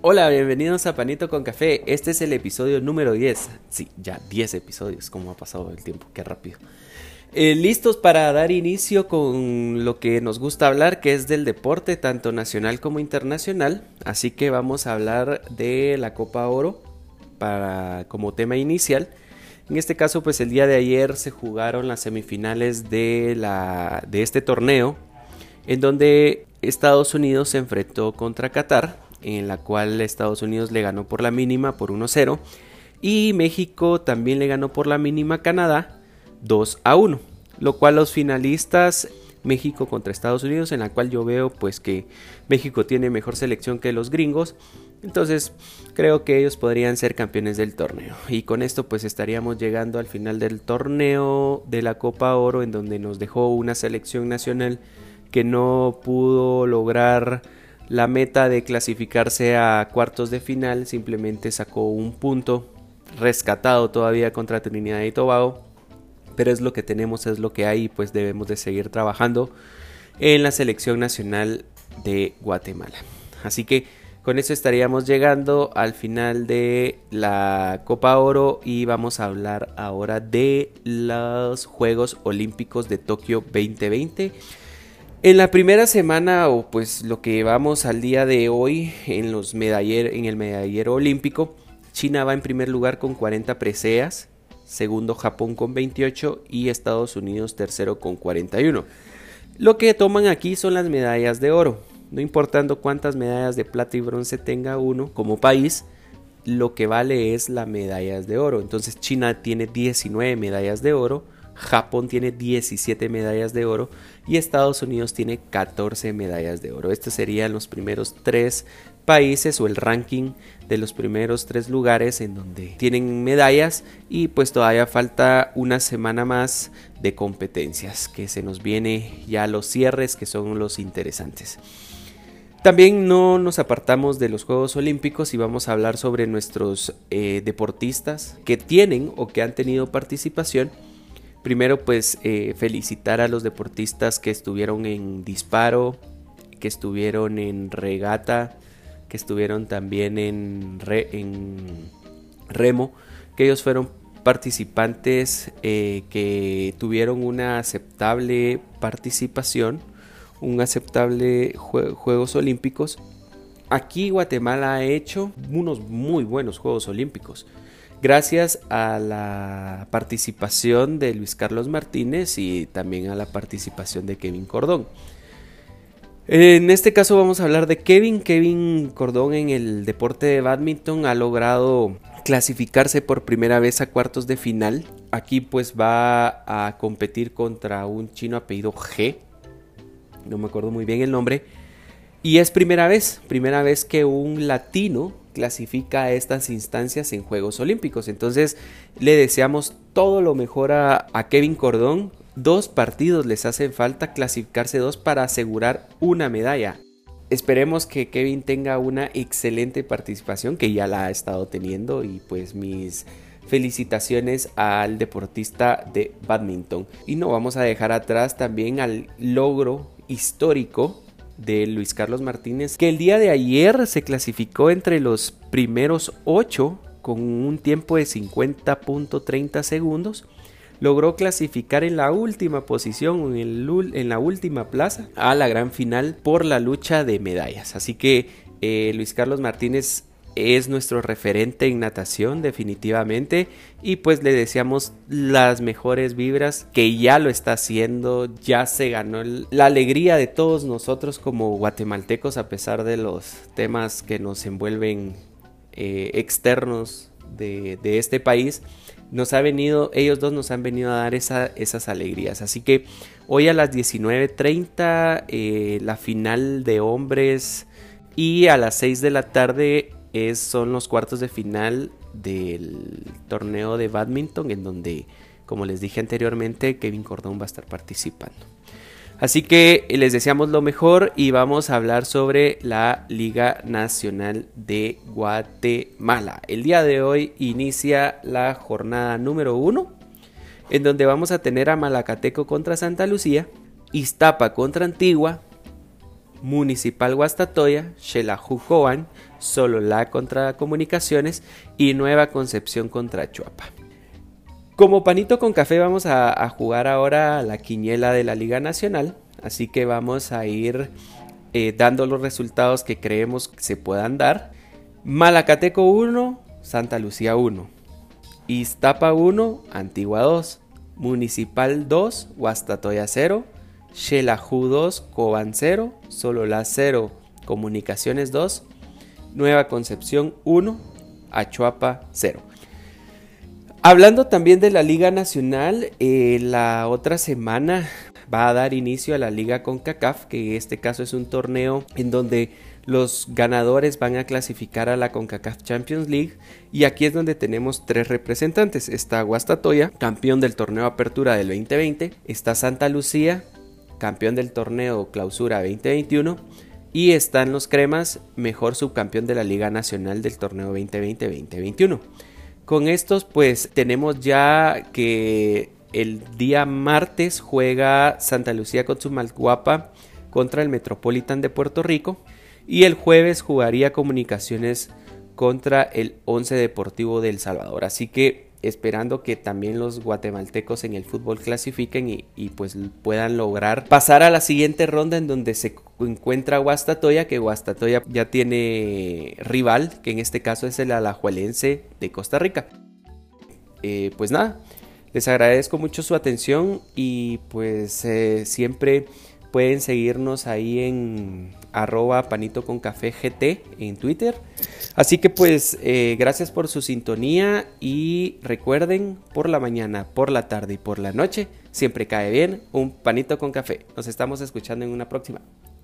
Hola, bienvenidos a Panito con Café. Este es el episodio número 10. Sí, ya 10 episodios, como ha pasado el tiempo, qué rápido. Eh, listos para dar inicio con lo que nos gusta hablar, que es del deporte, tanto nacional como internacional. Así que vamos a hablar de la Copa Oro como tema inicial. En este caso, pues el día de ayer se jugaron las semifinales de, la, de este torneo, en donde Estados Unidos se enfrentó contra Qatar en la cual Estados Unidos le ganó por la mínima por 1-0 y México también le ganó por la mínima a Canadá 2 a 1, lo cual los finalistas México contra Estados Unidos en la cual yo veo pues que México tiene mejor selección que los gringos, entonces creo que ellos podrían ser campeones del torneo. Y con esto pues estaríamos llegando al final del torneo de la Copa Oro en donde nos dejó una selección nacional que no pudo lograr la meta de clasificarse a cuartos de final simplemente sacó un punto rescatado todavía contra Trinidad y Tobago. Pero es lo que tenemos, es lo que hay pues debemos de seguir trabajando en la selección nacional de Guatemala. Así que con eso estaríamos llegando al final de la Copa Oro y vamos a hablar ahora de los Juegos Olímpicos de Tokio 2020. En la primera semana, o pues lo que vamos al día de hoy en, los medaller, en el medallero olímpico, China va en primer lugar con 40 preseas, segundo Japón con 28 y Estados Unidos tercero con 41. Lo que toman aquí son las medallas de oro. No importando cuántas medallas de plata y bronce tenga uno como país, lo que vale es las medallas de oro. Entonces China tiene 19 medallas de oro, Japón tiene 17 medallas de oro y Estados Unidos tiene 14 medallas de oro. Estos serían los primeros tres países o el ranking de los primeros tres lugares en donde tienen medallas y pues todavía falta una semana más de competencias que se nos viene ya los cierres que son los interesantes. También no nos apartamos de los Juegos Olímpicos y vamos a hablar sobre nuestros eh, deportistas que tienen o que han tenido participación Primero pues eh, felicitar a los deportistas que estuvieron en disparo, que estuvieron en regata, que estuvieron también en, en remo, que ellos fueron participantes eh, que tuvieron una aceptable participación, un aceptable Juegos Olímpicos. Aquí Guatemala ha hecho unos muy buenos Juegos Olímpicos gracias a la participación de Luis Carlos Martínez y también a la participación de Kevin Cordón. En este caso vamos a hablar de Kevin. Kevin Cordón en el deporte de badminton ha logrado clasificarse por primera vez a cuartos de final. Aquí pues va a competir contra un chino apellido G. No me acuerdo muy bien el nombre. Y es primera vez, primera vez que un latino clasifica a estas instancias en Juegos Olímpicos. Entonces le deseamos todo lo mejor a, Kevin Cordón. Dos partidos les hacen falta clasificarse dos para asegurar una medalla. Esperemos que Kevin tenga una excelente participación que ya la ha estado teniendo y pues mis felicitaciones al deportista de badminton. Y no vamos a dejar atrás también al logro histórico de Luis Carlos Martínez, que el día de ayer se clasificó entre los primeros 8 con un tiempo de 50.30 segundos. Logró clasificar en la última posición, en, en, la última plaza, a la gran final por la lucha de medallas. Así que eh, Luis Carlos Martínez es nuestro referente en natación definitivamente y pues le deseamos las mejores vibras que ya lo está haciendo, ya se ganó la alegría de todos nosotros como guatemaltecos a pesar de los temas que nos envuelven eh, externos de, este país. Nos ha venido, ellos dos nos han venido a dar esas alegrías. Así que hoy a las 19.30 eh, la final de hombres y a las 6 de la tarde son los cuartos de final del torneo de badminton en donde, como les dije anteriormente, Kevin Cordón va a estar participando. Así que les deseamos lo mejor y vamos a hablar sobre la Liga Nacional de Guatemala. El día de hoy inicia la jornada número uno, en donde vamos a tener a Malacateco contra Santa Lucía, Iztapa contra Antigua, Municipal Guastatoya, Xelajú solo la contra Comunicaciones y Nueva Concepción contra Chuapa. Como panito con café vamos a, jugar ahora la quiniela de la Liga Nacional, así que vamos a ir eh, dando los resultados que creemos que se puedan dar. Malacateco 1, Santa Lucía 1. Iztapa 1, Antigua 2. Municipal 2, Guastatoya 0. Xelajú 2, Coban 0. Solola 0, Comunicaciones 2. Nueva Concepción 1, Achuapa 0. Hablando también de la Liga Nacional, eh, la otra semana va a dar inicio a la Liga CONCACAF, que en este caso es un torneo en donde los ganadores van a clasificar a la CONCACAF Champions League y aquí es donde tenemos tres representantes. Está Guastatoya, campeón del torneo Apertura del 2020, está Santa Lucía, campeón del torneo Clausura 2021 y están los Cremas, mejor subcampeón de la Liga Nacional del torneo 2020-2021. Con estos pues tenemos ya que el día martes juega Santa Lucía con su Malguapa contra el Metropolitan de Puerto Rico y el jueves jugaría Comunicaciones contra el Once Deportivo del Salvador. Así que esperando que también los guatemaltecos en el fútbol clasifiquen y, pues puedan lograr pasar a la siguiente ronda en donde se encuentra Guastatoya, que Guastatoya ya tiene rival, que en este caso es el Alajuelense de Costa Rica. Eh, pues nada, les agradezco mucho su atención y pues eh, siempre pueden seguirnos ahí en arroba panito con café GT en Twitter. Así que pues eh, gracias por su sintonía y recuerden por la mañana, por la tarde y por la noche, siempre cae bien un panito con café. Nos estamos escuchando en una próxima.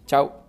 Chao.